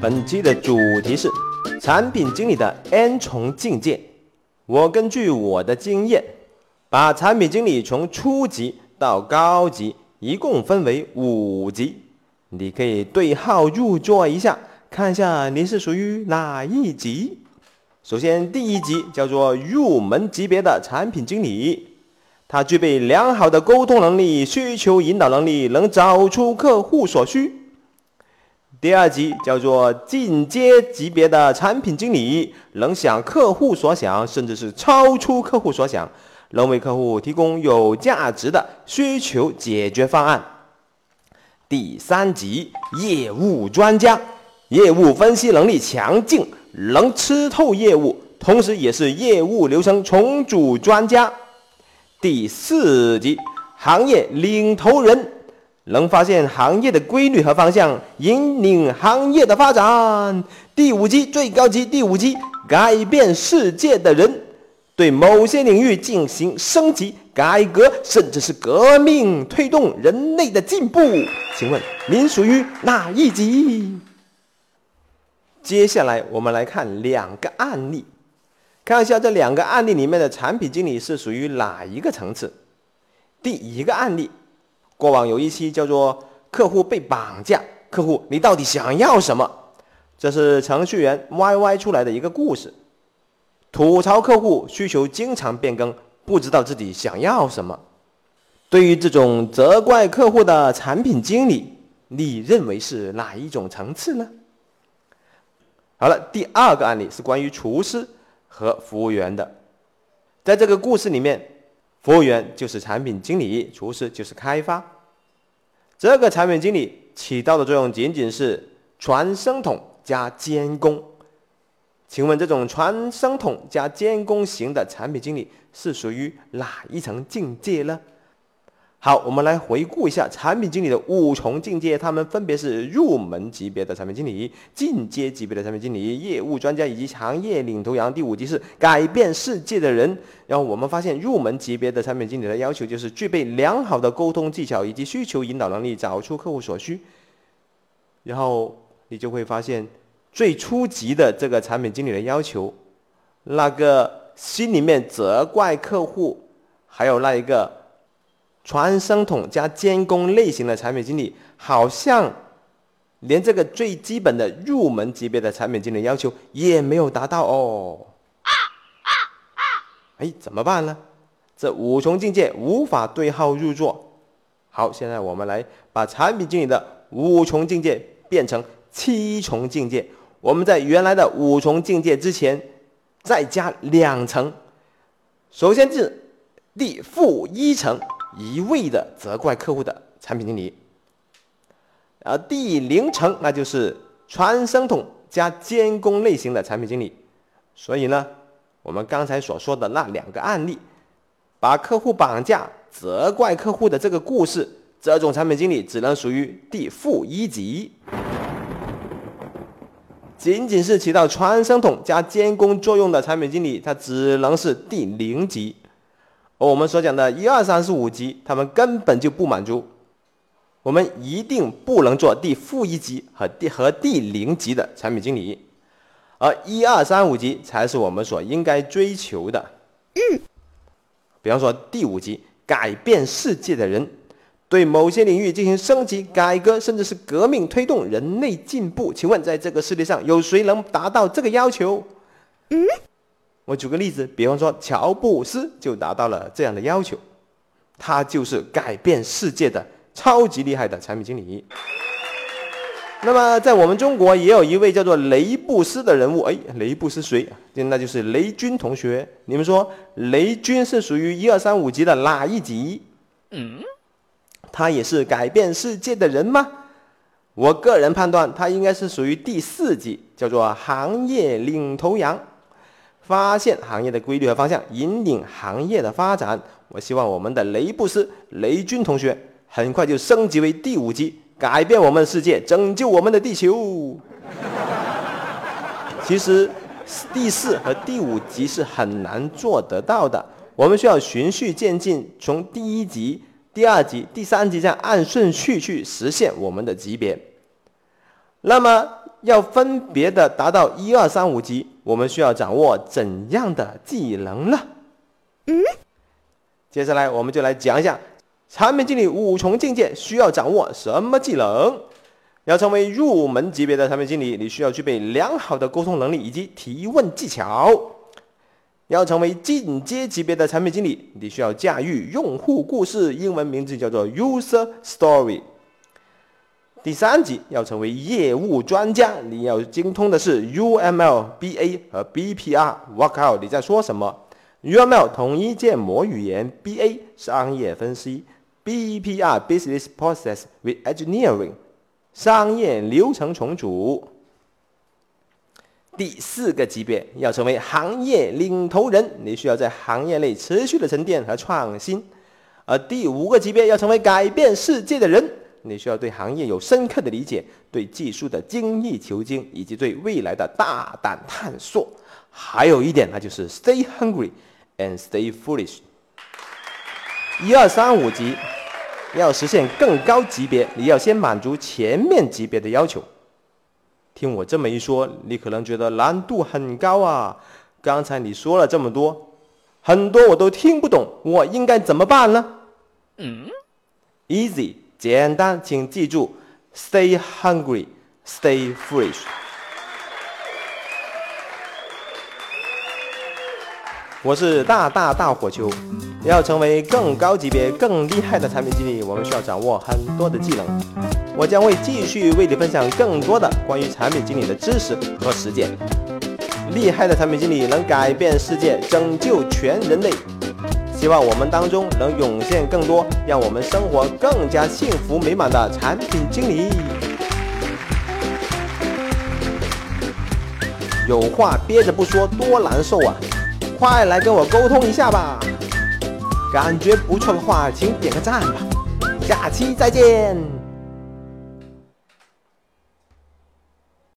本期的主题是产品经理的 N 重境界。我根据我的经验，把产品经理从初级到高级一共分为五级，你可以对号入座一下，看一下你是属于哪一级。首先，第一级叫做入门级别的产品经理，他具备良好的沟通能力、需求引导能力，能找出客户所需。第二级叫做进阶级别的产品经理，能想客户所想，甚至是超出客户所想，能为客户提供有价值的需求解决方案。第三级业务专家，业务分析能力强劲。能吃透业务，同时也是业务流程重组专家。第四级行业领头人，能发现行业的规律和方向，引领行业的发展。第五级最高级，第五级改变世界的人，对某些领域进行升级改革，甚至是革命，推动人类的进步。请问您属于哪一级？接下来我们来看两个案例，看一下这两个案例里面的产品经理是属于哪一个层次。第一个案例，过往有一期叫做“客户被绑架”，客户你到底想要什么？这是程序员 Y Y 出来的一个故事，吐槽客户需求经常变更，不知道自己想要什么。对于这种责怪客户的产品经理，你认为是哪一种层次呢？好了，第二个案例是关于厨师和服务员的。在这个故事里面，服务员就是产品经理，厨师就是开发。这个产品经理起到的作用仅仅是传声筒加监工。请问，这种传声筒加监工型的产品经理是属于哪一层境界呢？好，我们来回顾一下产品经理的五重境界，他们分别是入门级别的产品经理、进阶级别的产品经理、业务专家以及行业领头羊。第五级是改变世界的人。然后我们发现，入门级别的产品经理的要求就是具备良好的沟通技巧以及需求引导能力，找出客户所需。然后你就会发现，最初级的这个产品经理的要求，那个心里面责怪客户，还有那一个。传声筒加监工类型的产品经理，好像连这个最基本的入门级别的产品经理要求也没有达到哦。哎，怎么办呢？这五重境界无法对号入座。好，现在我们来把产品经理的五重境界变成七重境界。我们在原来的五重境界之前再加两层。首先是第负一层。一味的责怪客户的产品经理，而第零层那就是传声筒加监工类型的产品经理。所以呢，我们刚才所说的那两个案例，把客户绑架、责怪客户的这个故事，这种产品经理只能属于第负一级。仅仅是起到传声筒加监工作用的产品经理，他只能是第零级。而我们所讲的一二三四五级，他们根本就不满足。我们一定不能做第负一级和第和第零级的产品经理，而一二三五级才是我们所应该追求的。嗯，比方说第五级，改变世界的人，对某些领域进行升级改革，甚至是革命，推动人类进步。请问，在这个世界上有谁能达到这个要求？嗯。我举个例子，比方说乔布斯就达到了这样的要求，他就是改变世界的超级厉害的产品经理。那么在我们中国也有一位叫做雷布斯的人物，哎，雷布斯谁？那就是雷军同学。你们说雷军是属于一二三五级的哪一级？嗯，他也是改变世界的人吗？我个人判断他应该是属于第四级，叫做行业领头羊。发现行业的规律和方向，引领行业的发展。我希望我们的雷布斯、雷军同学很快就升级为第五级，改变我们的世界，拯救我们的地球。其实，第四和第五级是很难做得到的。我们需要循序渐进，从第一级、第二级、第三级这样按顺序去实现我们的级别。那么，要分别的达到一二三五级，我们需要掌握怎样的技能呢？嗯，接下来我们就来讲一下产品经理五重境界需要掌握什么技能。要成为入门级别的产品经理，你需要具备良好的沟通能力以及提问技巧。要成为进阶级别的产品经理，你需要驾驭用户故事，英文名字叫做 User Story。第三级要成为业务专家，你要精通的是 UML、BA 和 BPR。我靠，你在说什么？UML 统一建模语言，BA 商业分析，BPR Business Process with Engineering 商业流程重组。第四个级别要成为行业领头人，你需要在行业内持续的沉淀和创新。而第五个级别要成为改变世界的人。你需要对行业有深刻的理解，对技术的精益求精，以及对未来的大胆探索。还有一点，那就是 stay hungry and stay foolish。一二三五级要实现更高级别，你要先满足前面级别的要求。听我这么一说，你可能觉得难度很高啊！刚才你说了这么多，很多我都听不懂，我应该怎么办呢？嗯，easy。简单，请记住：stay hungry, stay fresh。我是大大大火球，要成为更高级别、更厉害的产品经理，我们需要掌握很多的技能。我将会继续为你分享更多的关于产品经理的知识和实践。厉害的产品经理能改变世界，拯救全人类。希望我们当中能涌现更多让我们生活更加幸福美满的产品经理。有话憋着不说多难受啊！快来跟我沟通一下吧！感觉不错的话，请点个赞吧。下期再见。